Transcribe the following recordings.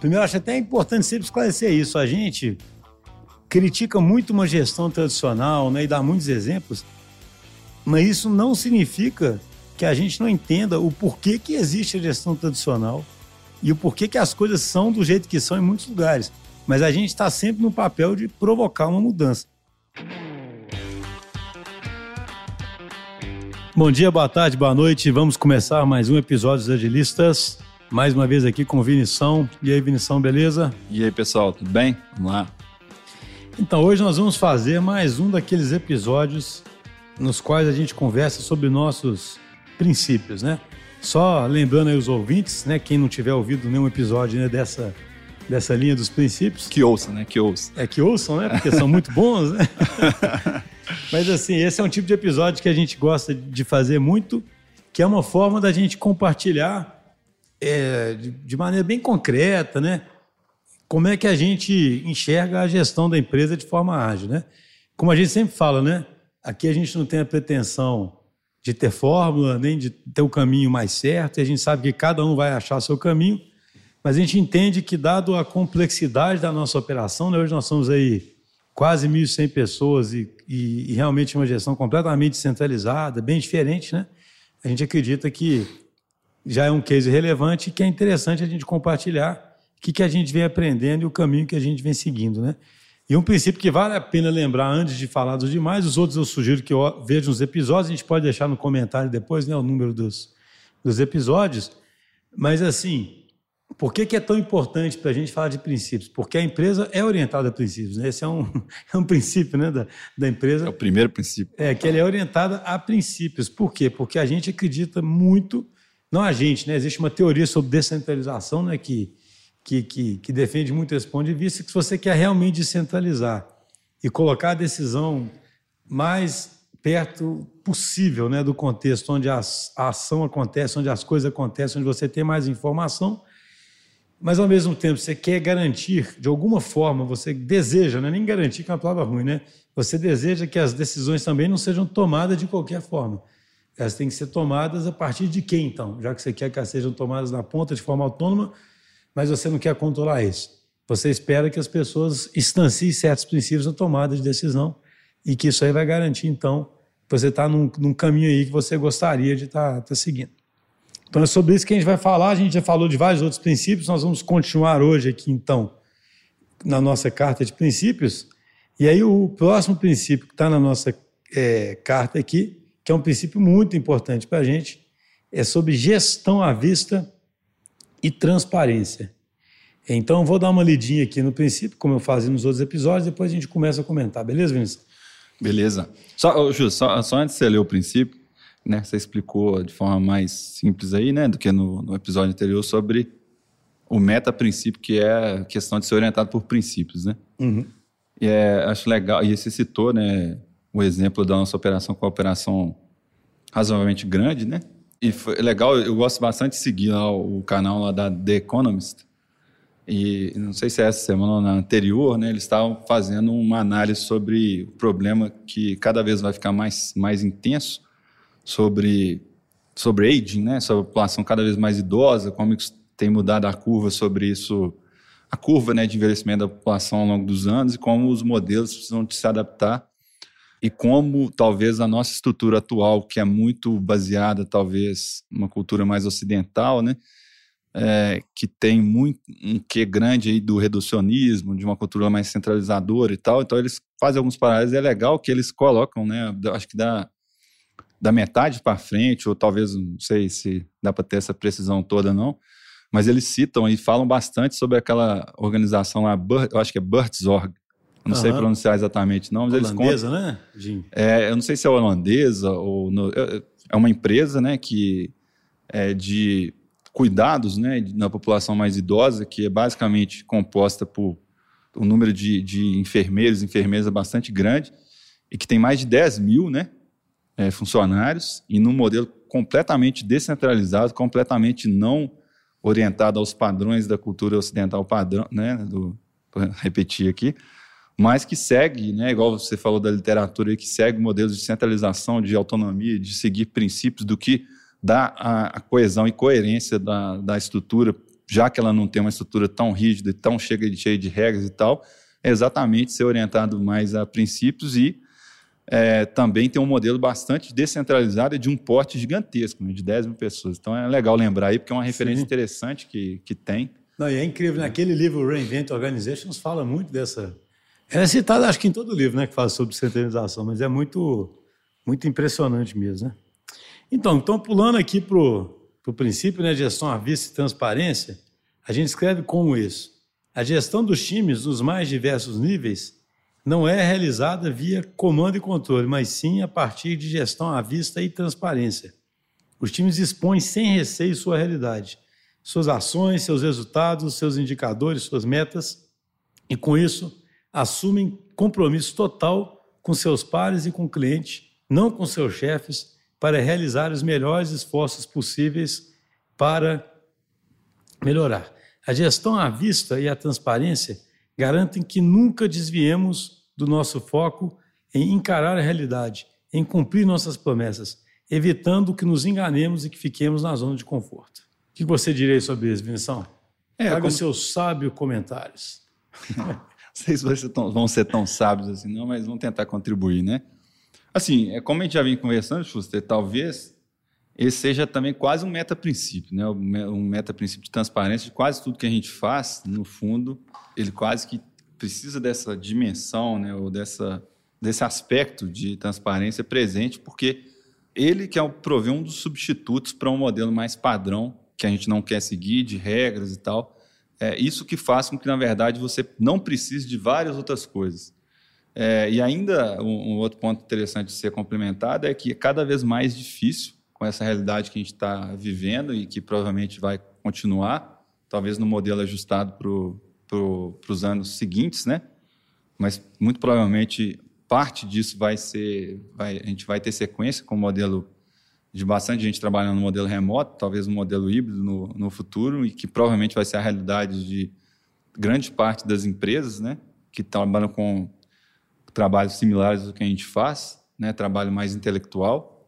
Primeiro, acho até importante sempre esclarecer isso. A gente critica muito uma gestão tradicional né, e dá muitos exemplos, mas isso não significa que a gente não entenda o porquê que existe a gestão tradicional e o porquê que as coisas são do jeito que são em muitos lugares. Mas a gente está sempre no papel de provocar uma mudança. Bom dia, boa tarde, boa noite. Vamos começar mais um episódio dos Agilistas. Mais uma vez aqui com o Vinição. E aí, Vinição, beleza? E aí, pessoal, tudo bem? Vamos lá. Então, hoje nós vamos fazer mais um daqueles episódios nos quais a gente conversa sobre nossos princípios, né? Só lembrando aí os ouvintes, né? Quem não tiver ouvido nenhum episódio né, dessa, dessa linha dos princípios. Que ouçam, né? Que ouçam. É, que ouçam, né? Porque são muito bons, né? Mas assim, esse é um tipo de episódio que a gente gosta de fazer muito, que é uma forma da gente compartilhar é, de, maneira bem concreta, né? Como é que a gente enxerga a gestão da empresa de forma ágil, né? Como a gente sempre fala, né? Aqui a gente não tem a pretensão de ter fórmula, nem de ter o caminho mais certo, e a gente sabe que cada um vai achar seu caminho, mas a gente entende que, dado a complexidade da nossa operação, né? hoje nós somos aí quase 1.100 pessoas e, e, e realmente uma gestão completamente centralizada, bem diferente, né? A gente acredita que já é um case relevante que é interessante a gente compartilhar o que, que a gente vem aprendendo e o caminho que a gente vem seguindo, né? E um princípio que vale a pena lembrar antes de falar dos demais, os outros eu sugiro que eu veja os episódios, a gente pode deixar no comentário depois, né, o número dos, dos episódios. Mas assim, por que, que é tão importante para a gente falar de princípios? Porque a empresa é orientada a princípios, né? Esse é um, é um princípio né, da, da empresa. É o primeiro princípio. É, que ela é orientada a princípios. Por quê? Porque a gente acredita muito não a gente, né? Existe uma teoria sobre descentralização, né? Que, que, que, que defende muito esse ponto de vista, que se você quer realmente descentralizar e colocar a decisão mais perto possível né, do contexto onde a, a ação acontece, onde as coisas acontecem, onde você tem mais informação, mas ao mesmo tempo você quer garantir, de alguma forma, você deseja, não é nem garantir que é uma palavra ruim, né? Você deseja que as decisões também não sejam tomadas de qualquer forma. Elas têm que ser tomadas a partir de quem, então? Já que você quer que elas sejam tomadas na ponta de forma autônoma, mas você não quer controlar isso. Você espera que as pessoas instanciem certos princípios na tomada de decisão e que isso aí vai garantir, então, que você está num, num, caminho aí que você gostaria de estar tá, tá seguindo. Então é sobre isso que a gente vai falar. A gente já falou de vários outros princípios. Nós vamos continuar hoje aqui, então, na nossa carta de princípios. E aí o próximo princípio que está na nossa é, carta aqui que é um princípio muito importante para a gente, é sobre gestão à vista e transparência. Então, vou dar uma lidinha aqui no princípio, como eu fazia nos outros episódios, depois a gente começa a comentar, beleza, Vinícius? Beleza. Só, Ju, só, só antes de você ler o princípio, né, você explicou de forma mais simples aí, né, do que no, no episódio anterior sobre o meta-princípio, que é a questão de ser orientado por princípios, né? Uhum. E é, acho legal, e você citou, né, o exemplo da nossa operação com a operação razoavelmente grande, né? E foi legal, eu gosto bastante de seguir lá o canal lá da The Economist. E não sei se é essa semana ou na anterior, né? Eles estavam fazendo uma análise sobre o problema que cada vez vai ficar mais, mais intenso sobre, sobre aging, né? Sobre a população cada vez mais idosa, como isso tem mudado a curva sobre isso, a curva né, de envelhecimento da população ao longo dos anos e como os modelos precisam se adaptar e como talvez a nossa estrutura atual, que é muito baseada talvez numa cultura mais ocidental, né, é, que tem muito um que grande aí do reducionismo, de uma cultura mais centralizadora e tal, então eles fazem alguns paralelos, é legal que eles colocam, né, acho que da, da metade para frente, ou talvez, não sei se dá para ter essa precisão toda não, mas eles citam e falam bastante sobre aquela organização lá, eu acho que é Burzorg, não uhum. sei pronunciar exatamente não, mas holandesa, eles contam, né, Jim? É, eu não sei se é holandesa ou no, é, é uma empresa, né, que é de cuidados, né, na população mais idosa, que é basicamente composta por um número de, de enfermeiros, enfermeiras bastante grande e que tem mais de 10 mil, né, é, funcionários e num modelo completamente descentralizado, completamente não orientado aos padrões da cultura ocidental padrão, né, do, vou repetir aqui, mas que segue, né, igual você falou da literatura, que segue modelos de centralização, de autonomia, de seguir princípios do que dá a, coesão e coerência da, da estrutura já que ela não tem uma estrutura tão rígida, tão cheia de, cheia de regras e tal, é exatamente ser orientado mais a princípios e é, também tem um modelo bastante descentralizado e de um porte gigantesco, né, de 10 mil pessoas. Então é legal lembrar aí, porque é uma referência Sim. interessante que, que tem. Não, e é incrível, naquele livro Reinvent Organizations fala muito dessa. Ela é citada, acho que em todo livro, né, que fala sobre descentralização, mas é muito, muito impressionante mesmo, né? Então, então pulando aqui para o princípio né, gestão à vista e transparência, a gente escreve como isso. A gestão dos times nos mais diversos níveis não é realizada via comando e controle, mas sim a partir de gestão à vista e transparência. Os times expõem sem receio sua realidade, suas ações, seus resultados, seus indicadores, suas metas, e com isso assumem compromisso total com seus pares e com o cliente, não com seus chefes, para realizar os melhores esforços possíveis para melhorar. A gestão à vista e a transparência garantem que nunca desviemos do nosso foco em encarar a realidade, em cumprir nossas promessas, evitando que nos enganemos e que fiquemos na zona de conforto. O que você diria sobre isso, Vinição? É, Traga como... seus sábios comentários. sei se vão ser tão sábios assim, não, mas vão tentar contribuir, né? Assim, é como a gente já vem conversando, Schuster, talvez esse seja também quase um meta-princípio, né? um meta-princípio de transparência de quase tudo que a gente faz, no fundo, ele quase que precisa dessa dimensão, né? ou dessa, desse aspecto de transparência presente, porque ele que é o, provê um dos substitutos para um modelo mais padrão, que a gente não quer seguir, de regras e tal. É isso que faz com que, na verdade, você não precise de várias outras coisas. É, e ainda um, um, outro ponto interessante de ser complementado é que é cada vez mais difícil com essa realidade que a gente está vivendo e que provavelmente vai continuar, talvez no modelo ajustado para pro, os anos seguintes, né? Mas muito provavelmente parte disso vai ser, vai, a gente vai ter sequência com o modelo de bastante gente trabalhando no modelo remoto, talvez um modelo híbrido no, no futuro e que provavelmente vai ser a realidade de grande parte das empresas, né? Que trabalham com trabalhos similares ao que a gente faz, né? Trabalho mais intelectual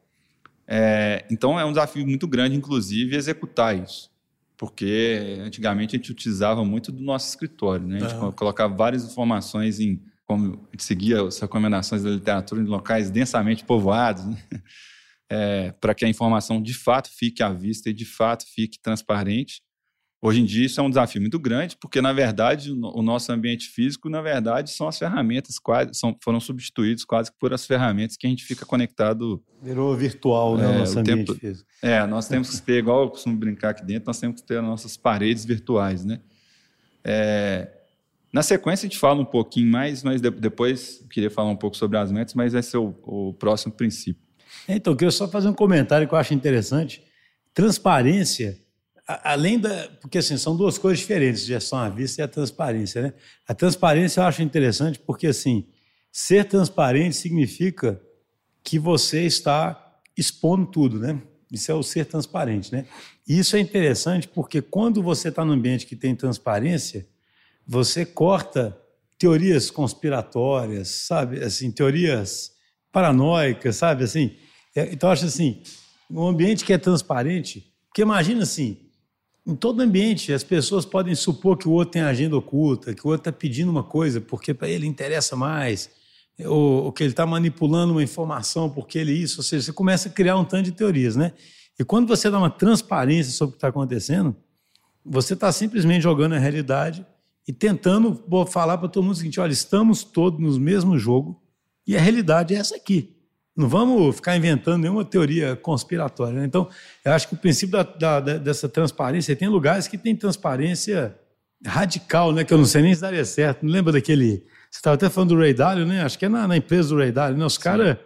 é, então é um desafio muito grande, inclusive, executar isso. Porque antigamente a gente utilizava muito do nosso escritório, né? A gente uhum. colocava várias informações em como a gente seguia as recomendações da literatura em locais densamente povoados, né? É, para que a informação de fato fique à vista e de fato fique transparente. Hoje em dia isso é um desafio muito grande, porque na verdade o nosso ambiente físico, na verdade, são as ferramentas quase são, foram substituídos quase por as ferramentas que a gente fica conectado. Virou virtual, né? É, o nosso ambiente tempo, físico. É, nós temos que ter, igual eu costumo brincar aqui dentro, nós temos que ter as nossas paredes virtuais, né? É, na sequência a gente fala um pouquinho mais, mas de, depois queria falar um pouco sobre as metas, mas esse é o, o próximo princípio. Então, eu queria só fazer um comentário que eu acho interessante. Transparência além da. Porque assim, são duas coisas diferentes, gestão à vista e a transparência, né? A transparência eu acho interessante porque assim, ser transparente significa que você está expondo tudo, né? Isso é o ser transparente, né? E isso é interessante porque quando você está num ambiente que tem transparência, você corta teorias conspiratórias, sabe? Assim, teorias paranoicas, sabe? Assim, então eu acho assim, um ambiente que é transparente, porque imagina assim, em todo ambiente, as pessoas podem supor que o outro tem agenda oculta, que o outro está pedindo uma coisa porque para ele interessa mais, ou, ou que ele está manipulando uma informação porque ele isso. Ou seja, você começa a criar um tanto de teorias, né? E quando você dá uma transparência sobre o que está acontecendo, você está simplesmente jogando a realidade e tentando falar para todo mundo o seguinte: olha, estamos todos no mesmo jogo e a realidade é essa aqui. Não vamos ficar inventando nenhuma teoria conspiratória. Né? Então, eu acho que o princípio da, da, dessa transparência, tem lugares que tem transparência radical, né? que eu não sei nem se daria certo. Não lembra daquele. Você estava até falando do Ray Dalio, né? Acho que é na, na empresa do Ray Dalio. Né? Os caras.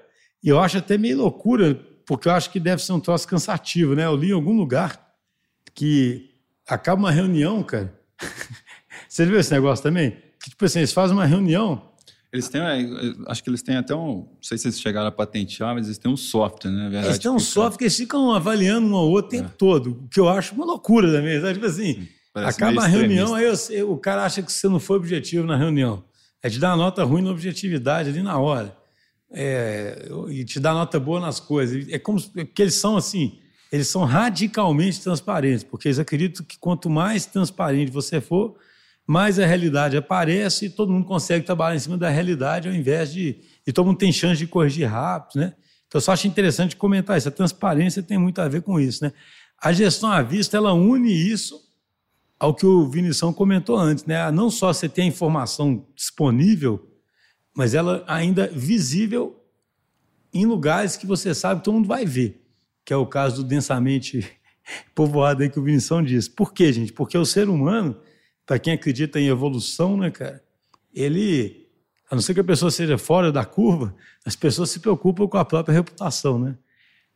Eu acho até meio loucura, porque eu acho que deve ser um troço cansativo, né? Eu li em algum lugar que acaba uma reunião, cara. Você viu esse negócio também? Que, tipo assim, eles fazem uma reunião eles têm, é, acho que eles têm até um, não sei se eles chegaram a patentear, mas eles têm um software, né? Verdade, eles têm um software que eles ficam avaliando um ao outro o tempo é. todo, o que eu acho uma loucura também. Sabe? Tipo assim, Parece acaba a reunião, aí eu, o cara acha que você não foi objetivo na reunião. É te dar uma nota ruim na objetividade ali na hora. É, e te dar nota boa nas coisas. É como que eles são assim, eles são radicalmente transparentes, porque eles acreditam que quanto mais transparente você for, mais a realidade aparece e todo mundo consegue trabalhar em cima da realidade ao invés de. E todo mundo tem chance de corrigir rápido, né? Então, eu só acho interessante comentar isso. A transparência tem muito a ver com isso, né? A gestão à vista, ela une isso ao que o Vinição comentou antes, né? Não só você tem a informação disponível, mas ela ainda visível em lugares que você sabe que todo mundo vai ver, que é o caso do densamente povoado aí que o Vinição disse. Por quê, gente? Porque o ser humano para quem acredita em evolução, né, cara, ele, a não ser que a pessoa seja fora da curva, as pessoas se preocupam com a própria reputação, né?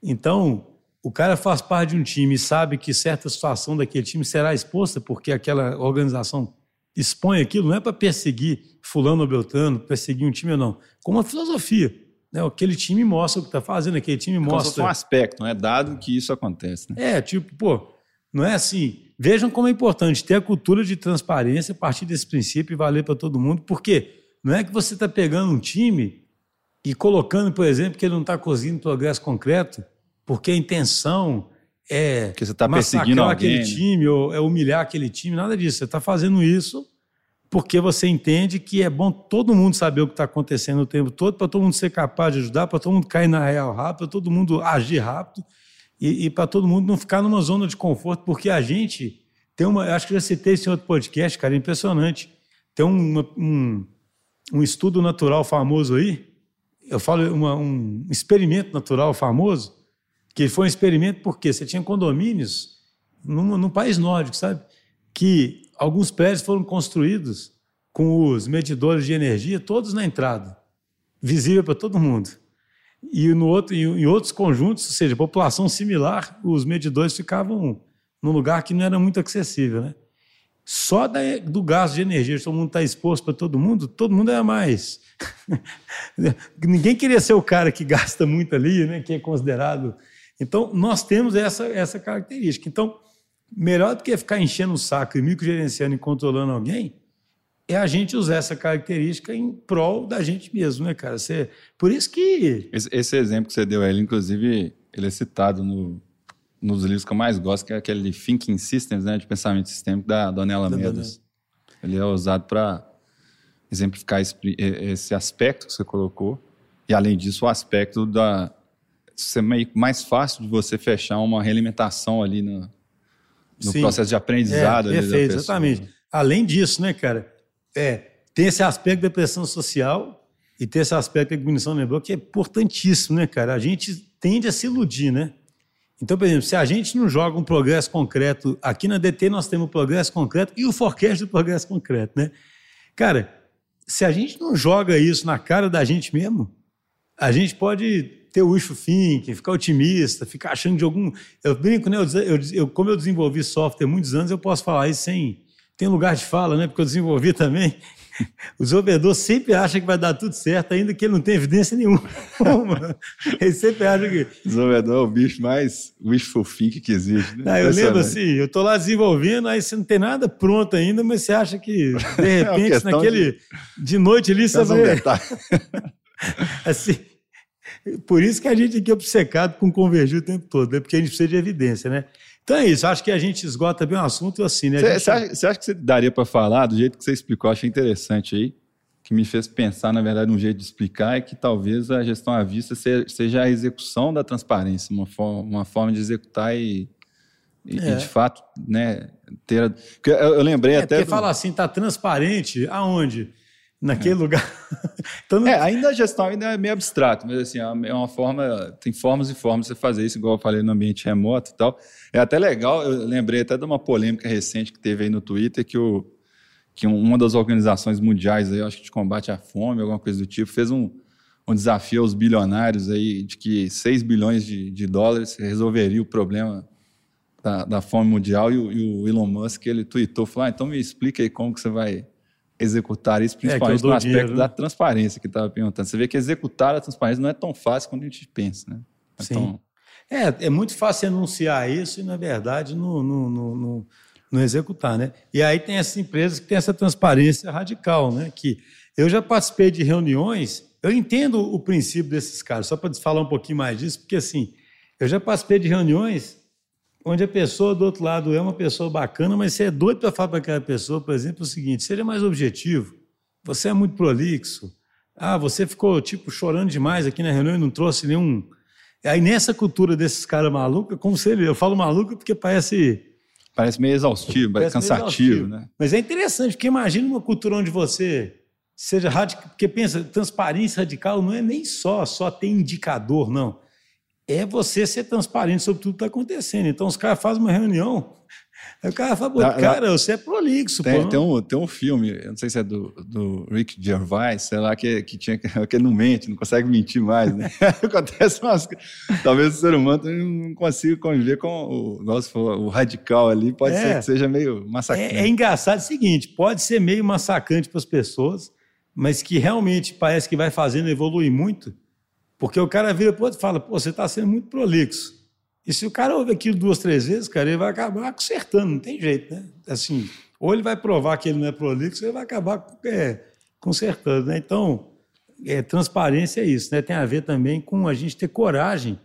Então, o cara faz parte de um time e sabe que certa situação daquele time será exposta porque aquela organização expõe aquilo, não é para perseguir fulano ou beltrano, perseguir um time ou não, com uma filosofia. Né? Aquele time mostra o que está fazendo, aquele time mostra... É um aspecto, não é dado que isso acontece. Né? É, tipo, pô, não é assim Vejam como é importante ter a cultura de transparência a partir desse princípio e valer para todo mundo, porque não é que você está pegando um time e colocando, por exemplo, que ele não está conseguindo progresso concreto, porque a intenção é que você está perseguindo aquele alguém, né? time ou é humilhar aquele time, nada disso. Você está fazendo isso porque você entende que é bom todo mundo saber o que está acontecendo o tempo todo, para todo mundo ser capaz de ajudar, para todo mundo cair na real rápido, para todo mundo agir rápido e, e para todo mundo não ficar numa zona de conforto, porque a gente tem uma. Acho que já citei isso em outro podcast, cara, impressionante. Tem um, um, um estudo natural famoso aí, eu falo uma, um experimento natural famoso, que foi um experimento porque você tinha condomínios num, num país nórdico, sabe? Que alguns prédios foram construídos com os medidores de energia todos na entrada, visível para todo mundo. E no outro, em outros conjuntos, ou seja, população similar, os medidores ficavam num lugar que não era muito acessível. Né? Só da, do gasto de energia, todo mundo está exposto para todo mundo, todo mundo é mais. Ninguém queria ser o cara que gasta muito ali, né? que é considerado. Então, nós temos essa, essa característica. Então, melhor do que ficar enchendo o saco e microgerenciando e controlando alguém, é a gente usar essa característica em prol da gente mesmo, né, cara? Você, por isso que. Esse, esse exemplo que você deu ele, inclusive, ele é citado no, nos livros que eu mais gosto, que é aquele Thinking Systems, né, de pensamento sistêmico da Donella Meadows. Ele é usado para exemplificar esse, esse, aspecto que você colocou. E, além disso, o aspecto da ser mais fácil de você fechar uma realimentação ali no, no processo de aprendizado. É, perfeito, exatamente. Além disso, né, cara? É, tem esse aspecto da pressão social e tem esse aspecto que a Munição lembrou, que é importantíssimo, né, cara? A gente tende a se iludir, né? Então, por exemplo, se a gente não joga um progresso concreto, aqui na DT nós temos o progresso concreto e o forecast do progresso concreto, né? Cara, se a gente não joga isso na cara da gente mesmo, a gente pode ter o wishful thinking, ficar otimista, ficar achando de algum... Eu brinco, né? Eu, eu, como eu desenvolvi software há muitos anos, eu posso falar isso sem tem lugar de fala, né? Porque eu desenvolvi também. O desenvolvedor sempre acha que vai dar tudo certo, ainda que ele não tenha evidência nenhuma. ele sempre acha que. O desenvolvedor é o bicho mais wishful thinking que existe. Né? Não, eu lembro assim, eu estou lá desenvolvendo, aí você não tem nada pronto ainda, mas você acha que, de é repente, é naquele. De... de noite ali, você vai. assim. Por isso que a gente aqui é obcecado com convergir o tempo todo, né? porque a gente precisa de evidência, né? Então é isso, acho que a gente esgota bem o assunto assim, né? Você gente... acha, acha, que você daria para falar do jeito que você explicou? Achei interessante aí, que me fez pensar, na verdade, um jeito de explicar é que talvez a gestão à vista seja a execução da transparência, uma forma, uma forma de executar e, e, é. e de fato, né, ter... Eu, eu lembrei é, até... Porque do... fala assim, tá transparente aonde? Naquele é. lugar. então, não... É, ainda a gestão ainda é meio abstrato, mas assim, é uma forma, tem formas e formas de você fazer isso, igual eu falei no ambiente remoto e tal. É até legal, eu lembrei até de uma polêmica recente que teve aí no Twitter, que, o, que uma das organizações mundiais, aí, acho que de combate à fome, alguma coisa do tipo, fez um, um desafio aos bilionários aí de que 6 bilhões de, de dólares resolveria o problema da, da fome mundial, e o, e o Elon Musk, ele tweetou, falou, ah, então me explica aí como que você vai executar isso, é, principalmente é, no aspecto dinheiro, né? da transparência que estava perguntando. Você vê que executar a transparência não é tão fácil quando a gente pensa, né? É Sim. Tão... É, é muito fácil anunciar isso e, na verdade, não, não, não, não, executar, né? E aí tem essas empresas que têm essa transparência radical, né? Que eu já participei de reuniões, eu entendo o princípio desses caras, só para falar um pouquinho mais disso, porque assim, eu já participei de reuniões onde a pessoa do outro lado é uma pessoa bacana, mas você é doido para falar para aquela pessoa, por exemplo, o seguinte: seja mais objetivo, você é muito prolixo, ah, você ficou tipo chorando demais aqui na reunião e não trouxe nenhum. Aí nessa cultura desses caras malucos, é como se ele, eu falo maluco porque parece Parece meio exaustivo, parece, cansativo, exaustivo. né? Mas é interessante, porque imagina uma cultura onde você seja radical, porque pensa, transparência radical não é nem só, só ter indicador, não. É você ser transparente sobre tudo que está acontecendo. Então os caras fazem uma reunião, Aí o cara fala, pô, cara, você é prolixo, tem, pô. Tem um, tem um filme, eu não sei se é do, do Rick Gervais, sei lá, que, que, tinha, que não mente, não consegue mentir mais, né? Acontece umas Talvez o ser humano não consiga conviver com o, nosso, o radical ali, pode é, ser que seja meio massacrante. É, é engraçado o seguinte, pode ser meio massacrante para as pessoas, mas que realmente parece que vai fazendo evoluir muito, porque o cara vira pro outro e fala, pô, você está sendo muito prolixo. E se o cara ouve aquilo duas, três vezes, cara, ele vai acabar consertando, não tem jeito, né? Assim, ou ele vai provar que ele não é prolixo, ou ele vai acabar é, consertando, né? Então, é, transparência é isso, né? Tem a ver também com a gente ter coragem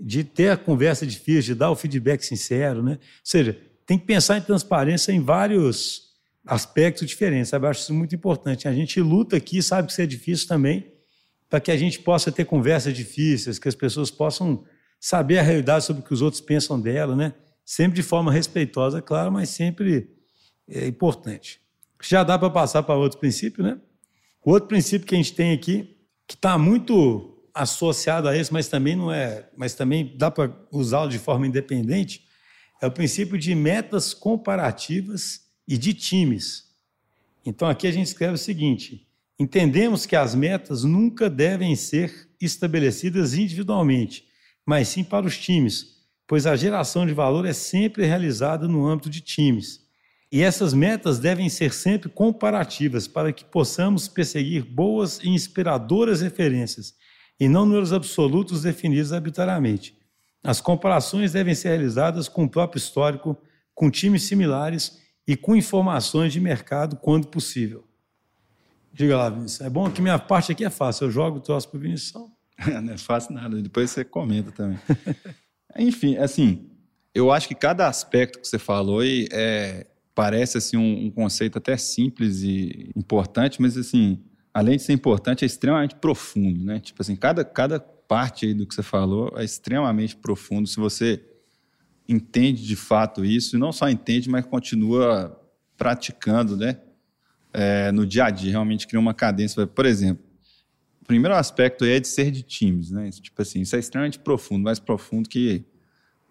de ter a conversa difícil, de dar o feedback sincero, né? Ou seja, tem que pensar em transparência em vários aspectos diferentes, sabe? Eu acho isso muito importante. A gente luta aqui, sabe que isso é difícil também, para que a gente possa ter conversas difíceis, que as pessoas possam saber a realidade sobre o que os outros pensam dela, né? Sempre de forma respeitosa, claro, mas sempre é importante. Já dá para passar para outro princípio, né? O outro princípio que a gente tem aqui, que está muito associado a esse, mas também não é, mas também dá para usá-lo de forma independente, é o princípio de metas comparativas e de times. Então aqui a gente escreve o seguinte: entendemos que as metas nunca devem ser estabelecidas individualmente, mas sim para os times, pois a geração de valor é sempre realizada no âmbito de times. E essas metas devem ser sempre comparativas para que possamos perseguir boas e inspiradoras referências e não números absolutos definidos arbitrariamente. As comparações devem ser realizadas com o próprio histórico, com times similares e com informações de mercado quando possível. Diga lá, Vinícius. É bom que minha parte aqui é fácil. Eu jogo o troço para o Vinícius. não é fácil nada, depois você comenta também. Enfim, assim, eu acho que cada aspecto que você falou aí é, parece assim, um, um, conceito até simples e importante, mas assim, além de ser importante, é extremamente profundo, né? Tipo assim, cada, cada parte aí do que você falou é extremamente profundo. Se você entende de fato isso, e não só entende, mas continua praticando, né? É, no dia a dia, realmente cria uma cadência. Por exemplo, primeiro aspecto é de ser de times, né? Tipo assim, isso é extremamente profundo, mais profundo que,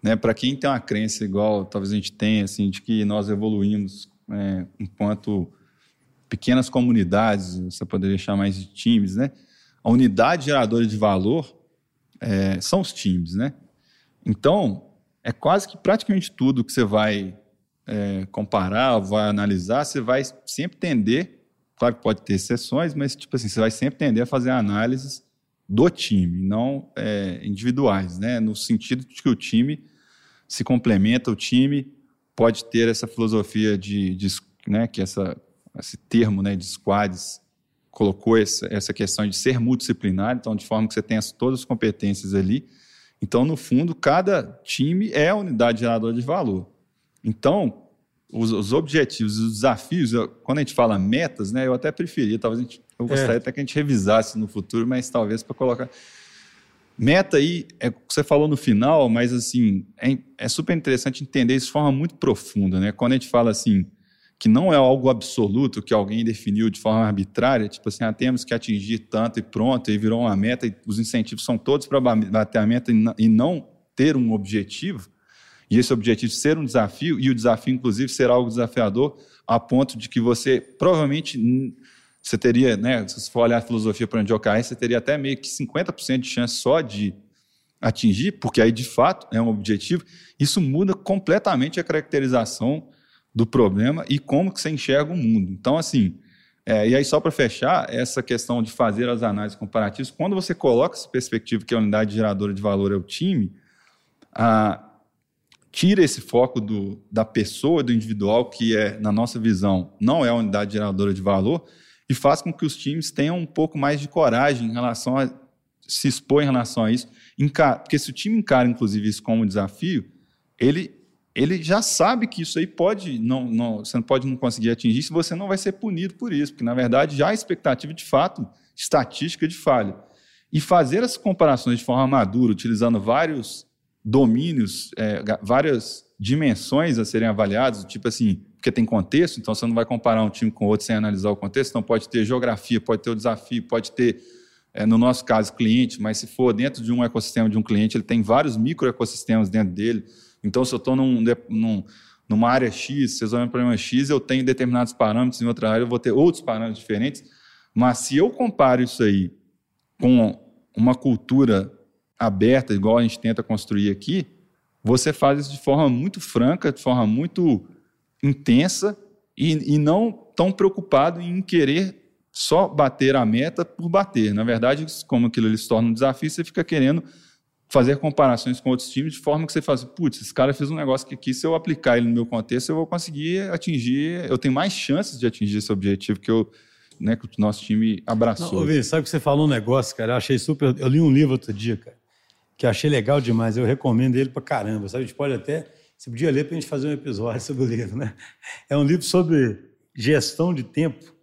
né? Para quem tem uma crença igual, talvez a gente tenha, assim, de que nós evoluímos é, enquanto pequenas comunidades, você poderia chamar mais de times, né? A unidade geradora de valor é, são os times, né? Então, é quase que praticamente tudo que você vai é, comparar, vai analisar, você vai sempre tender Claro que pode ter exceções, mas tipo assim, você vai sempre tender a fazer análises do time, não é, individuais, né? No sentido de que o time se complementa, o time pode ter essa filosofia de, de né, que essa, esse termo, né, de squads colocou essa, essa questão de ser multidisciplinar, então de forma que você tenha todas as competências ali. Então, no fundo, cada time é a unidade geradora de valor. Então, os, os, objetivos, os desafios, eu, quando a gente fala metas, né, eu até preferia, talvez gente, eu é. gostaria é. até que a gente revisasse no futuro, mas talvez para colocar. Meta aí, é o que você falou no final, mas assim, é, é, super interessante entender isso de forma muito profunda, né? Quando a gente fala assim, que não é algo absoluto que alguém definiu de forma arbitrária, tipo assim, ah, temos que atingir tanto e pronto, e virou uma meta, e os incentivos são todos para bater a meta e não ter um objetivo, e esse objetivo ser um desafio, e o desafio, inclusive, ser algo desafiador, a ponto de que você provavelmente você teria, né, se você for olhar a filosofia para onde ocorre, você teria até meio que 50% de chance só de atingir, porque aí de fato é um objetivo. Isso muda completamente a caracterização do problema e como que você enxerga o mundo. Então, assim, é, e aí só para fechar, essa questão de fazer as análises comparativas, quando você coloca essa perspectiva que a unidade geradora de valor é o time, a, tira esse foco do, da pessoa, do individual, que é, na nossa visão, não é a unidade geradora de valor, e faz com que os times tenham um pouco mais de coragem em relação a se expor em relação a isso. Porque se o time encara, inclusive, isso como um desafio, ele ele já sabe que isso aí pode não, não, você pode não conseguir atingir se você não vai ser punido por isso, porque na verdade já há expectativa de fato, estatística de falha. E fazer as comparações de forma madura, utilizando vários domínios, é, várias dimensões a serem avaliadas, tipo assim, porque tem contexto, então você não vai comparar um time com outro sem analisar o contexto, então pode ter geografia, pode ter o desafio, pode ter, é, no nosso caso, cliente, mas se for dentro de um ecossistema de um cliente, ele tem vários microecossistemas dentro dele. Então, se eu estou num, num, numa área X, resolvendo um problema X, eu tenho determinados parâmetros, em outra área eu vou ter outros parâmetros diferentes, mas se eu comparo isso aí com uma cultura aberta, igual a gente tenta construir aqui, você faz isso de forma muito franca, de forma muito intensa e, e não tão preocupado em querer só bater a meta por bater. Na verdade, como aquilo se torna um desafio, você fica querendo fazer comparações com outros times de forma que você faz, putz, esse cara fez um negócio que aqui, se eu aplicar ele no meu contexto, eu vou conseguir atingir, eu tenho mais chances de atingir esse objetivo que eu né, que o nosso time abraçou. Não, sabe que você falou um negócio, cara, eu achei super, eu li um livro outro dia, cara, que eu achei legal demais, eu recomendo ele pra caramba, sabe, a gente pode até, você podia ler pra gente fazer um episódio sobre o livro, né? É um livro sobre gestão de tempo,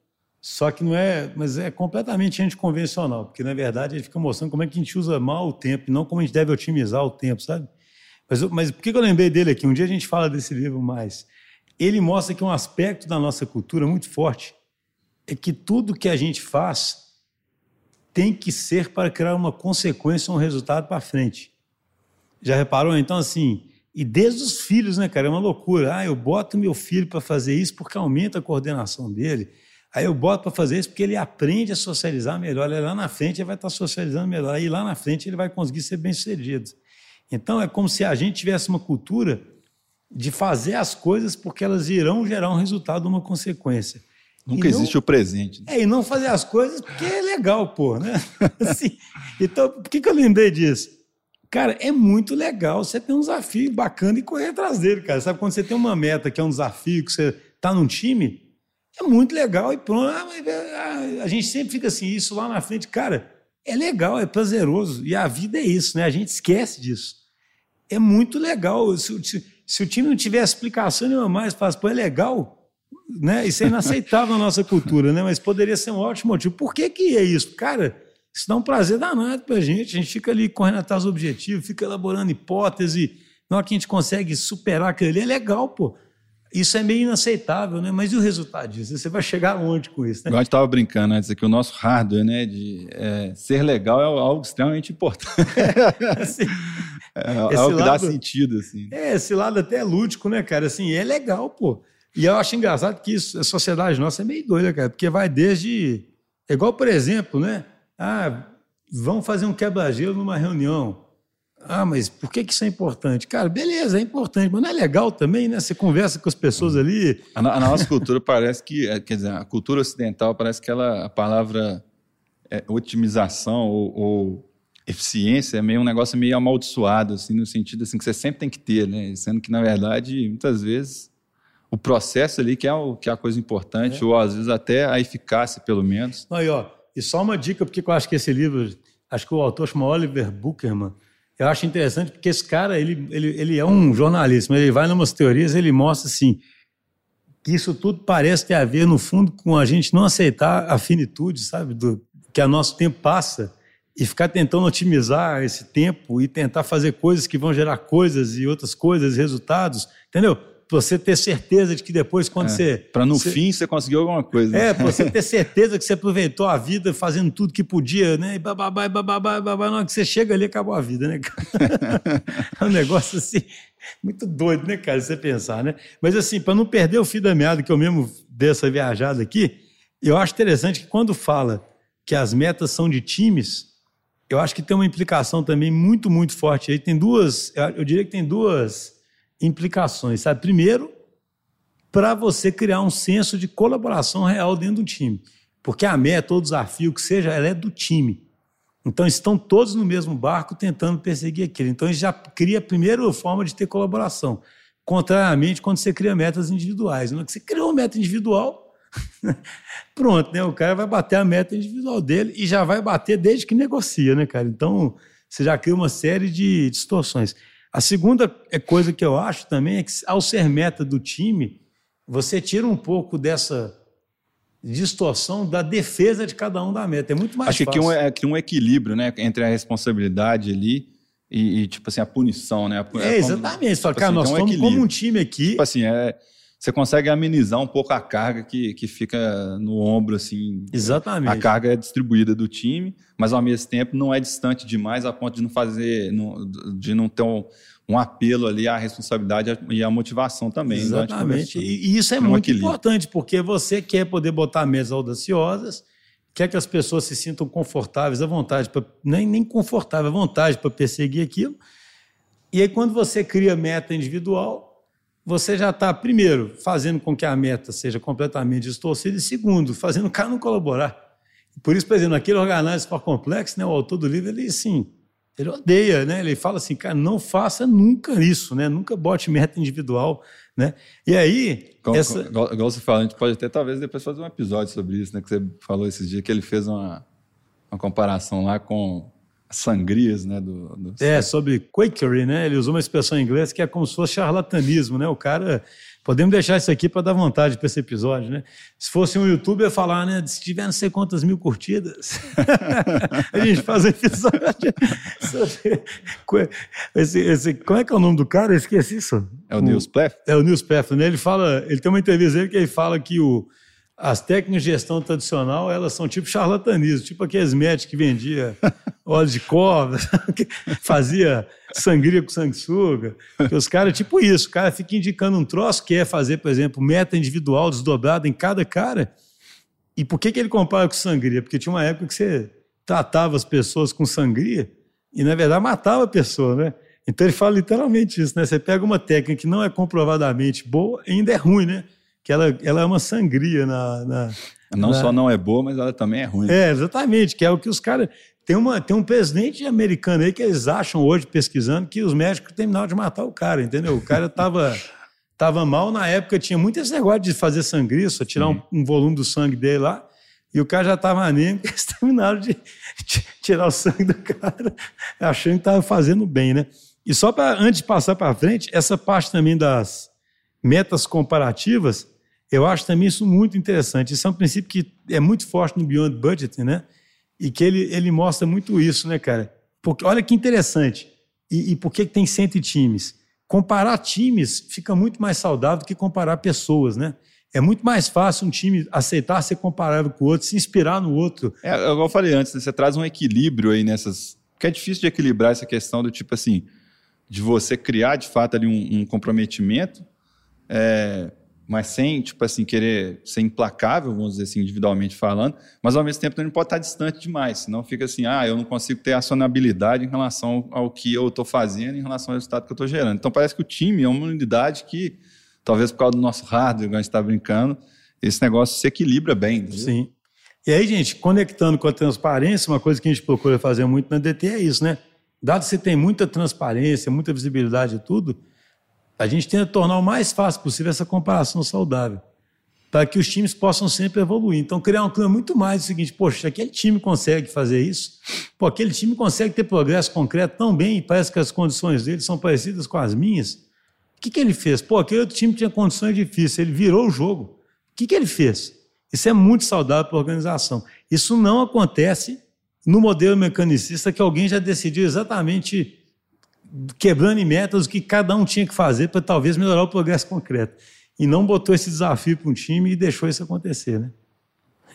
só que não é, mas é completamente anticonvencional, porque na verdade ele fica mostrando como é que a gente usa mal o tempo, e não como a gente deve otimizar o tempo, sabe? Mas, mas por que eu lembrei dele aqui? Um dia a gente fala desse livro mais. Ele mostra que um aspecto da nossa cultura muito forte é que tudo que a gente faz tem que ser para criar uma consequência, um resultado para frente. Já reparou? Então, assim, e desde os filhos, né, cara? É uma loucura. Ah, eu boto meu filho para fazer isso porque aumenta a coordenação dele. Aí eu boto para fazer isso porque ele aprende a socializar melhor. Aí lá na frente ele vai estar socializando melhor. Aí lá na frente ele vai conseguir ser bem sucedido. Então é como se a gente tivesse uma cultura de fazer as coisas porque elas irão gerar um resultado, uma consequência. Nunca não, existe o presente. Né? É, e não fazer as coisas porque é legal, pô, né? assim, então, por que, que eu lembrei disso? Cara, é muito legal você ter um desafio bacana e correr atrás dele, cara. Sabe quando você tem uma meta que é um desafio, que você tá num time, é muito legal e pronto. Ah, ah, a gente sempre fica assim, isso lá na frente, cara, é legal, é prazeroso. E a vida é isso, né? A gente esquece disso. É muito legal. Se, se, se o time não tiver explicação nenhuma mais, faz, pô, é legal, né? Isso é inaceitável na nossa cultura, né? Mas poderia ser um ótimo motivo. Por que, que é isso? Cara, isso dá um prazer danado para a gente. A gente fica ali correndo atrás do objetivo, fica elaborando hipótese. Na hora que a gente consegue superar aquilo ali, é legal, pô. Isso é meio inaceitável, né? Mas e o resultado disso? Você vai chegar onde com isso? Né? Igual a gente estava brincando antes aqui, o nosso hardware, né? De é, ser legal é algo extremamente importante. assim, é, é algo que dá sentido, assim. É, esse lado até é lúdico, né, cara? Assim, é legal, pô. E eu acho engraçado que isso, a sociedade nossa é meio doida, cara, porque vai desde. É igual, por exemplo, né? Ah, vamos fazer um quebra-gelo numa reunião. Ah, mas por que, que isso é importante? Cara, beleza, é importante, mas não é legal também, né? Você conversa com as pessoas ali. A, a nossa cultura parece que, é, quer dizer, a cultura ocidental parece que ela, a palavra é, otimização ou, ou, eficiência é meio um negócio meio amaldiçoado, assim, no sentido assim, que você sempre tem que ter, né? Sendo que, na verdade, muitas vezes o processo ali que é, o, que é a coisa importante, é. ou às vezes até a eficácia, pelo menos. Aí, ó, e só uma dica, porque eu acho que esse livro, acho que o autor chama Oliver Bucherman, eu acho interessante porque esse cara, ele, ele, ele é um jornalista, mas ele vai em umas teorias, ele mostra assim, que isso tudo parece ter a ver, no fundo, com a gente não aceitar a finitude, sabe, do que o nosso tempo passa e ficar tentando otimizar esse tempo e tentar fazer coisas que vão gerar coisas e outras coisas, resultados, entendeu? Você ter certeza de que depois, quando é, você. Para no você, fim você conseguiu alguma coisa. É, para você ter certeza que você aproveitou a vida fazendo tudo que podia, né? E bababá, bababá, babá, na hora que você chega ali, acabou a vida, né? é um negócio assim, muito doido, né, cara? Você pensar, né? Mas assim, para não perder o fio da meada, que eu mesmo dessa viajada aqui, eu acho interessante que quando fala que as metas são de times, eu acho que tem uma implicação também muito, muito forte aí. Tem duas, eu diria que tem duas implicações, sabe? Primeiro, para você criar um senso de colaboração real dentro do time. Porque a meta ou o desafio que seja, ela é do time. Então, estão todos no mesmo barco tentando perseguir aquilo. Então, já cria a primeira forma de ter colaboração. Contrariamente, quando você cria metas individuais. Não é que você criou uma meta individual, pronto, né? O cara vai bater a meta individual dele e já vai bater desde que negocia, né, cara? Então, você já cria uma série de distorções. A segunda é coisa que eu acho também é que, ao ser meta do time, você tira um pouco dessa distorção da defesa de cada um da meta. É muito mais Acho fácil. que aqui um, é, um equilíbrio, né? Entre a responsabilidade ali e, e tipo assim, a punição, né? A, é, exatamente. Você fala, tipo cara, assim, nós estamos como um time aqui. Tipo assim, é, você consegue amenizar um pouco a carga que, que fica no ombro, assim. Exatamente. A carga é distribuída do time, mas ao mesmo tempo não é distante demais a ponto de não fazer, de não ter um, um apelo ali à responsabilidade e à motivação também. Exatamente. E isso é muito importante, porque você quer poder botar mesas audaciosas, quer que as pessoas se sintam confortáveis à vontade, pra, nem, nem confortável à vontade para perseguir aquilo. E aí, quando você cria meta individual, você já está, primeiro, fazendo com que a meta seja completamente distorcida, e segundo, fazendo o cara não colaborar. Por isso, por exemplo, naquele Organize for Complex, né, o autor do livro, ele, assim, ele odeia, né? Ele fala assim, cara, não faça nunca isso, né? Nunca bote meta individual, né? E aí... Igual, essa... igual, igual você fala, a gente pode até talvez depois fazer um episódio sobre isso, né? Que você falou esses dias que ele fez uma, uma comparação lá com sangrias, né? Do, do... É, sobre quakery, né? Ele usou uma expressão em inglês que é como se fosse charlatanismo, né? O cara Podemos deixar isso aqui para dar vontade para esse episódio, né? Se fosse um YouTube, ia falar, né? Se tiver não sei quantas mil curtidas, a gente faz um episódio sobre... Esse, esse, como é que é o nome do cara? Eu esqueci isso. É o, o Nils Pleff? É o Nils Pleff, né? Ele fala... Ele tem uma entrevista dele que ele fala que o as técnicas de gestão tradicional, elas são tipo charlatanismo, tipo aqueles médicos que vendia óleo de cobra, fazia sangria com sanguessuga. Os caras, tipo isso, o cara fica indicando um troço, quer fazer, por exemplo, meta individual desdobrada em cada cara. E por que, que ele compara com sangria? Porque tinha uma época que você tratava as pessoas com sangria e, na verdade, matava a pessoa, né? Então ele fala literalmente isso, né? Você pega uma técnica que não é comprovadamente boa, ainda é ruim, né? que ela, ela é uma sangria na. na não na... só não é boa, mas ela também é ruim. É, exatamente, que é o que os caras. Tem, uma, tem um presidente americano aí que eles acham hoje, pesquisando, que os médicos terminaram de matar o cara, entendeu? O cara estava tava mal na época, tinha muito esse negócio de fazer sangria, só tirar um, um, volume do sangue dele lá, e o cara já estava anêmico, eles terminaram de, de, tirar o sangue do cara, achando que estava fazendo bem, né? E só para antes de passar para frente, essa parte também das metas comparativas, eu acho também isso muito interessante. Isso é um princípio que é muito forte no Beyond Budgeting, né? E que ele, ele mostra muito isso, né, cara? Porque, olha que interessante. E, e por que tem 100 times? Comparar times fica muito mais saudável do que comparar pessoas, né? É muito mais fácil um time aceitar ser comparado com o outro, se inspirar no outro. É, igual eu falei antes, né? você traz um equilíbrio aí nessas. Porque é difícil de equilibrar essa questão do tipo assim, de você criar de fato ali um, um comprometimento. É, mas sem, tipo assim, querer ser implacável, vamos dizer assim, individualmente falando, mas ao mesmo tempo não pode estar distante demais, senão fica assim, ah, eu não consigo ter acionabilidade em relação ao que eu estou fazendo, em relação ao resultado que eu estou gerando. Então parece que o time é uma unidade que, talvez por causa do nosso hardware, que a gente está brincando, esse negócio se equilibra bem. Entendeu? Sim. E aí, gente, conectando com a transparência, uma coisa que a gente procura fazer muito na DT é isso, né? Dado que você tem muita transparência, muita visibilidade e tudo, a gente tenta tornar o mais fácil possível essa comparação saudável, para que os times possam sempre evoluir. Então, criar um clima muito mais do seguinte: poxa, aquele time consegue fazer isso, pô, aquele time consegue ter progresso concreto tão bem e parece que as condições dele são parecidas com as minhas. O que, que ele fez? Pô, aquele outro time tinha condições difíceis, ele virou o jogo. O que, que ele fez? Isso é muito saudável para a organização. Isso não acontece no modelo mecanicista que alguém já decidiu exatamente quebrando em metas o que cada um tinha que fazer para talvez melhorar o progresso concreto. E não botou esse desafio para um time e deixou isso acontecer. Né?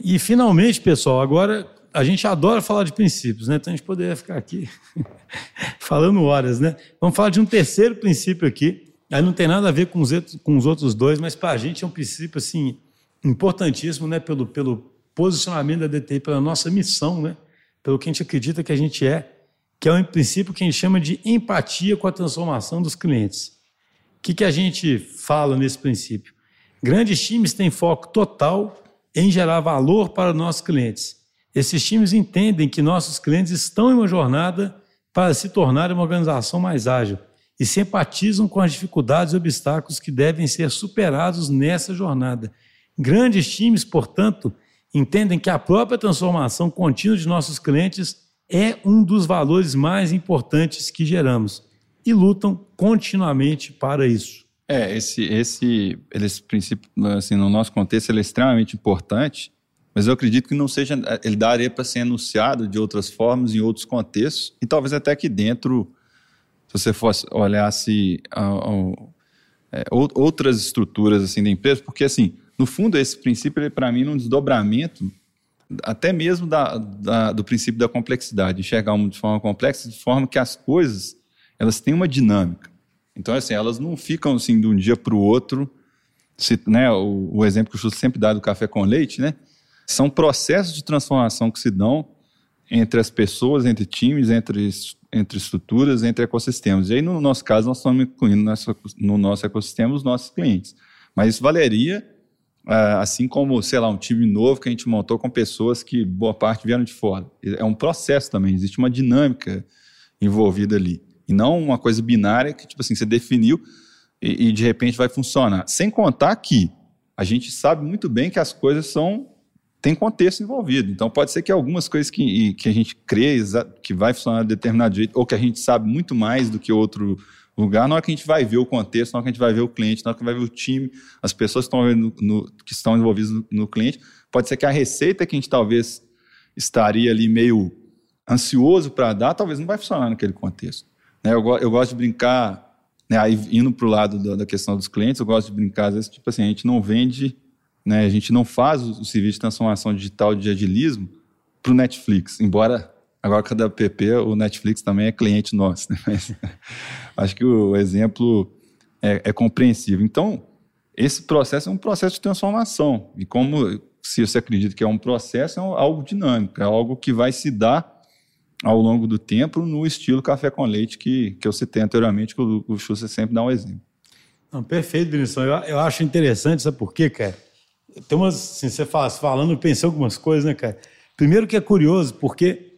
E, finalmente, pessoal, agora a gente adora falar de princípios, né? então a gente poderia ficar aqui falando horas. Né? Vamos falar de um terceiro princípio aqui. Aí não tem nada a ver com os, com os outros dois, mas para a gente é um princípio assim, importantíssimo né? pelo, pelo posicionamento da DTI, pela nossa missão, né? pelo que a gente acredita que a gente é que é um princípio que gente chama de empatia com a transformação dos clientes. O que, que a gente fala nesse princípio? Grandes times têm foco total em gerar valor para nossos clientes. Esses times entendem que nossos clientes estão em uma jornada para se tornar uma organização mais ágil e se empatizam com as dificuldades e obstáculos que devem ser superados nessa jornada. Grandes times, portanto, entendem que a própria transformação contínua de nossos clientes é um dos valores mais importantes que geramos. e lutam continuamente para isso. É, esse, esse, esse princípio, assim, no nosso contexto, ele é extremamente importante, mas eu acredito que não seja, ele daria para ser anunciado de outras formas, em outros contextos, e talvez até aqui dentro, se você fosse olhasse é, outras estruturas assim da empresa, porque assim, no fundo esse princípio, para mim, é um desdobramento até mesmo da, da, do princípio da complexidade, enxergar uma de forma complexa, de forma que as coisas elas têm uma dinâmica. Então, assim, elas não ficam assim de um dia para o outro. Se, né, o, o, exemplo que o Justo sempre dá do café com leite, né? São processos de transformação que se dão entre as pessoas, entre times, entre, entre estruturas, entre ecossistemas. E aí, no nosso caso, nós estamos incluindo no nosso ecossistema os nossos clientes. Mas isso valeria assim como, sei lá, um time novo que a gente montou com pessoas que boa parte vieram de fora. É um processo também, existe uma dinâmica envolvida ali. E não uma coisa binária que, tipo assim, você definiu e, e de repente vai funcionar. Sem contar que a gente sabe muito bem que as coisas são tem contexto envolvido. Então, pode ser que algumas coisas que, que a gente crê que vai funcionar de determinado jeito, ou que a gente sabe muito mais do que outro lugar, na hora que a gente vai ver o contexto, na hora que a gente vai ver o cliente, na hora que vai ver o time, as pessoas que estão, no, no, que estão envolvidas no, no, cliente, pode ser que a receita que a gente talvez estaria ali meio ansioso para dar, talvez não vai funcionar naquele contexto. Né? Eu, eu, gosto de brincar, né, aí indo para o lado da, da, questão dos clientes, eu gosto de brincar, às vezes, tipo assim, a gente não vende, né, a gente não faz o, o serviço de transformação digital de agilismo para o Netflix, embora Agora, cada PP, o Netflix também é cliente nosso. Né? Mas, acho que o exemplo é, é, compreensível. Então, esse processo é um processo de transformação. E como, se você acredita que é um processo, é algo dinâmico, é algo que vai se dar ao longo do tempo no estilo café com leite que, que eu citei anteriormente, que o, o Schuster sempre dá um exemplo. Não, perfeito, Vinicius. Eu, eu acho interessante, sabe por quê, cara? Tem umas, assim, você fala, falando, eu pensei algumas coisas, né, cara? Primeiro que é curioso, porque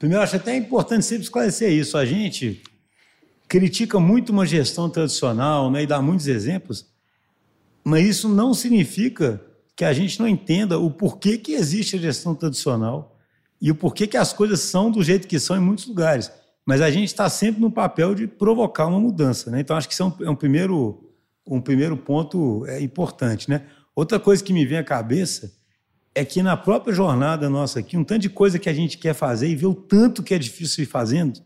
Primeiro, acho até importante sempre esclarecer isso. A gente critica muito uma gestão tradicional né, e dá muitos exemplos, mas isso não significa que a gente não entenda o porquê que existe a gestão tradicional e o porquê que as coisas são do jeito que são em muitos lugares. Mas a gente está sempre no papel de provocar uma mudança. Né? Então, acho que isso é um, é um primeiro, um primeiro ponto é, importante. Né? Outra coisa que me vem à cabeça é que na própria jornada nossa aqui, um tanto de coisa que a gente quer fazer e ver o tanto que é difícil ir fazendo,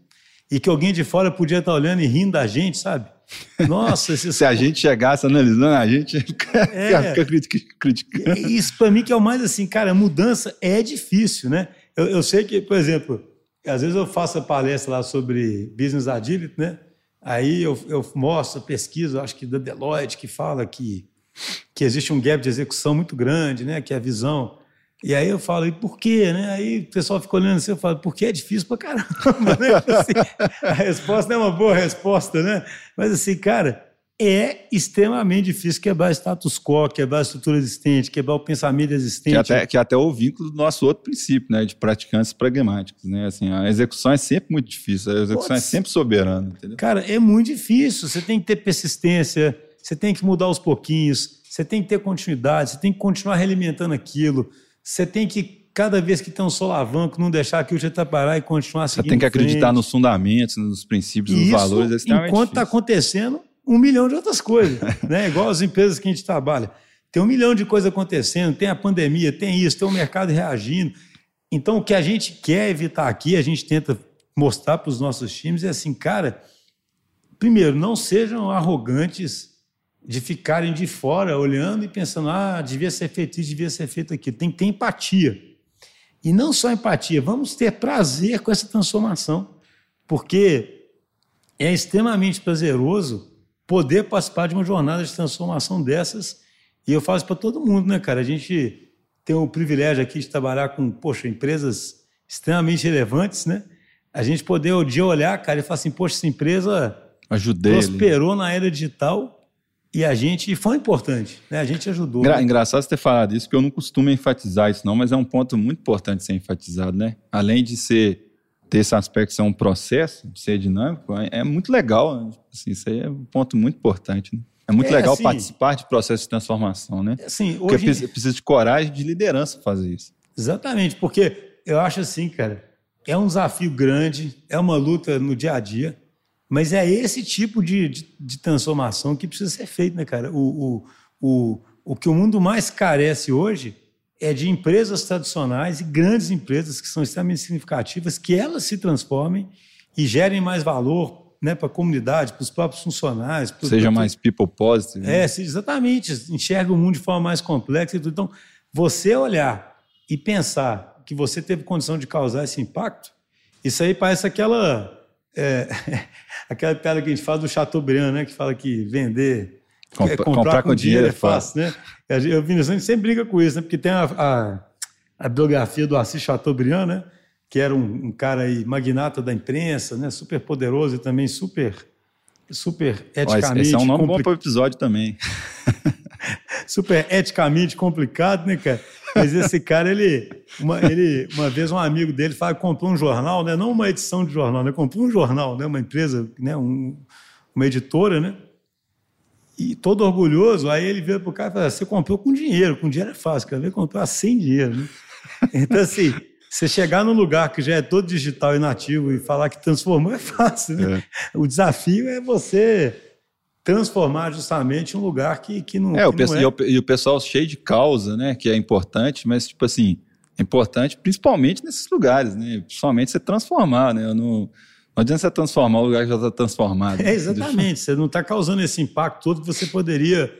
e que alguém de fora podia estar olhando e rindo da gente, sabe? Nossa, se a gente chegasse analisando, a gente é, fica criticando. Isso para mim que é o mais assim, cara, mudança é difícil, né? Eu, eu, sei que, por exemplo, às vezes eu faço a palestra lá sobre business agility, né? Aí eu, eu mostro a pesquisa, acho que da Deloitte, que fala que que existe um gap de execução muito grande, né? Que é a visão. E aí eu falo, e por quê? Né? Aí o pessoal fica olhando assim, eu falo, porque é difícil pra caramba. Né? Assim, a resposta é uma boa resposta, né? Mas assim, cara, é extremamente difícil quebrar status quo, quebrar a estrutura existente, quebrar o pensamento existente. Que até, que até o vínculo do nosso outro princípio, né? De praticantes pragmáticos, né? Assim, a execução é sempre muito difícil, a execução Pode... é sempre soberana, entendeu? Cara, é muito difícil, você tem que ter persistência, você tem que mudar aos pouquinhos, você tem que ter continuidade, você tem que continuar realimentando aquilo, você tem que, cada vez que tem um solavanco, não deixar aquilo te atrapalhar e continuar seguindo. Você tem que acreditar nos fundamentos, nos princípios, nos valores. É enquanto está acontecendo um milhão de outras coisas, né? igual as empresas que a gente trabalha. Tem um milhão de coisas acontecendo, tem a pandemia, tem isso, tem o mercado reagindo. Então, o que a gente quer evitar aqui, a gente tenta mostrar para os nossos times é assim, cara, primeiro, não sejam arrogantes de ficarem de fora olhando e pensando, ah, devia ser feito isso, devia ser feito aquilo. Tem que ter empatia. E não só empatia, vamos ter prazer com essa transformação, porque é extremamente prazeroso poder participar de uma jornada de transformação dessas. E eu faço para todo mundo, né, cara? A gente tem o privilégio aqui de trabalhar com, poxa, empresas extremamente relevantes, né? A gente poder um dia olhar, cara, e falar assim, poxa, essa empresa Ajudei prosperou ele. na era digital e a gente foi importante, né? A gente ajudou. Engra, engraçado você ter falado isso, porque eu não costumo enfatizar isso, não, mas é um ponto muito importante ser enfatizado, né? Além de ser ter esse aspecto de ser um processo, de ser dinâmico, é, é muito legal. Né? Assim, isso aí é um ponto muito importante. Né? É muito é, legal assim, participar de processo de transformação, né? Assim, hoje... Porque precisa, precisa de coragem de liderança fazer isso. Exatamente, porque eu acho assim, cara, é um desafio grande, é uma luta no dia a dia, Mas é esse tipo de, de, de transformação que precisa ser feito, né, cara? O, o, o, o que o mundo mais carece hoje é de empresas tradicionais e grandes empresas que são extremamente significativas, que elas se transformem e gerem mais valor né, para a comunidade, para os próprios funcionários. Pro, Seja pro, mais people positive. Né? É, exatamente. Enxerga o mundo de forma mais complexa. Então, você olhar e pensar que você teve condição de causar esse impacto, isso aí parece aquela. É, aquela piada que a gente fala do Chateaubriand, né? Que fala que vender. Comp é, comprar, comprar, com, com dinheiro, dinheiro é fácil, né? Eu, vi, a gente sempre briga com isso, né? Porque tem a, a, a biografia do Assis Chateaubriand, né? que era um, um, cara aí, magnata da imprensa, né? super poderoso e também super, super eticamente... esse é um nome compli... bom para o episódio também. super eticamente complicado, né, cara? Mas esse cara, ele uma, ele, uma vez um amigo dele fala, comprou um jornal, né? não uma edição de jornal, né? comprou um jornal, né? uma empresa, né? Um, uma editora, né? E todo orgulhoso, aí ele veio para o cara e falou: Você comprou com dinheiro, com dinheiro é fácil, quer ver comprar sem dinheiro. Né? Então, assim, você chegar num lugar que já é todo digital e nativo e falar que transformou é fácil, né? É. O desafio é você transformar justamente um lugar que, que não é. Que o, não é. E, o, e o pessoal cheio de causa, né? Que é importante, mas, tipo assim, é importante principalmente nesses lugares, né? Principalmente você transformar, né? Eu não, não adianta você transformar o lugar que já está transformado. É, exatamente. Você não está causando esse impacto todo que você poderia,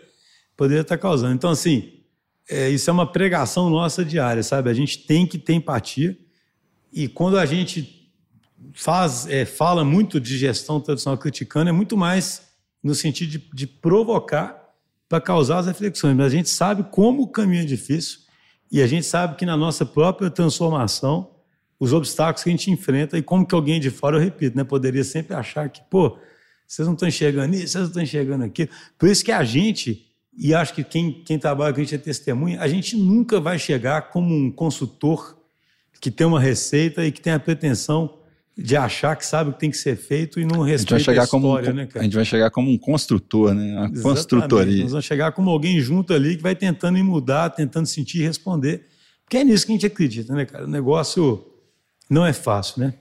poderia estar tá causando. Então, assim, é, isso é uma pregação nossa diária, sabe? A gente tem que ter empatia e quando a gente faz, é, fala muito de gestão tradicional criticando, é muito mais no sentido de, de provocar para causar as reflexões. Mas a gente sabe como o caminho é difícil e a gente sabe que na nossa própria transformação, os obstáculos que a gente enfrenta e como que alguém de fora, eu repito, né, poderia sempre achar que, pô, vocês não estão enxergando isso, vocês não estão enxergando aquilo. Por isso que a gente e acho que quem, quem trabalha com a gente é testemunha, a gente nunca vai chegar como um consultor que tem uma receita e que tem a pretensão de achar que sabe o que tem que ser feito e não respeita a, gente vai chegar a história, como, né, cara? A gente vai chegar como um construtor, né? Uma Exatamente. construtoria. Nós vamos chegar como alguém junto ali que vai tentando mudar, tentando sentir e responder. Porque é nisso que a gente acredita, né, cara? O negócio não é fácil, né?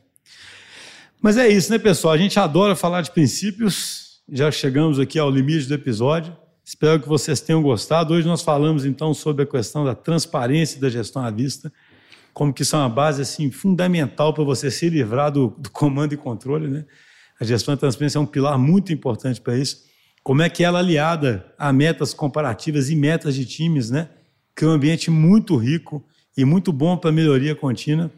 Mas é isso, né, pessoal? A gente adora falar de princípios. Já chegamos aqui ao limite do episódio. Espero que vocês tenham gostado. Hoje nós falamos então sobre a questão da transparência da gestão à vista, como que isso é uma base assim fundamental para você se livrar do, do, comando e controle, né? A gestão da transparência é um pilar muito importante para isso. Como é que ela aliada a metas comparativas e metas de times, né? Cria um ambiente muito rico e muito bom para melhoria contínua.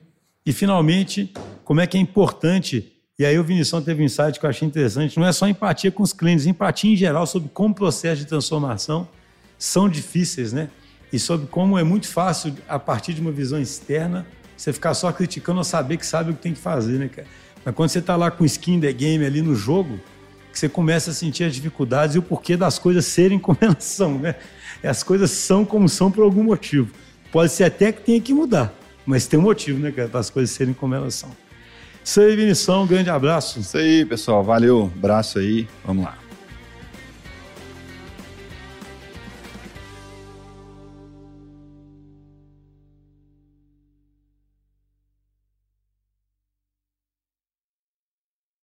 E finalmente, como é que é importante e aí o Vinição teve um insight que eu achei interessante. Não é só empatia com os clientes, empatia em geral sobre como processos de transformação são difíceis, né? E sobre como é muito fácil, a partir de uma visão externa, você ficar só criticando ou saber que sabe o que tem que fazer, né, cara? Mas quando você está lá com skin the game ali no jogo, que você começa a sentir as dificuldades e o porquê das coisas serem como elas são, né? As coisas são como são por algum motivo. Pode ser até que tenha que mudar, mas tem um motivo, né, cara, para as coisas serem como elas são. Isso aí, Vinição, um grande abraço. Isso aí, pessoal. Valeu, abraço aí. Vamos lá.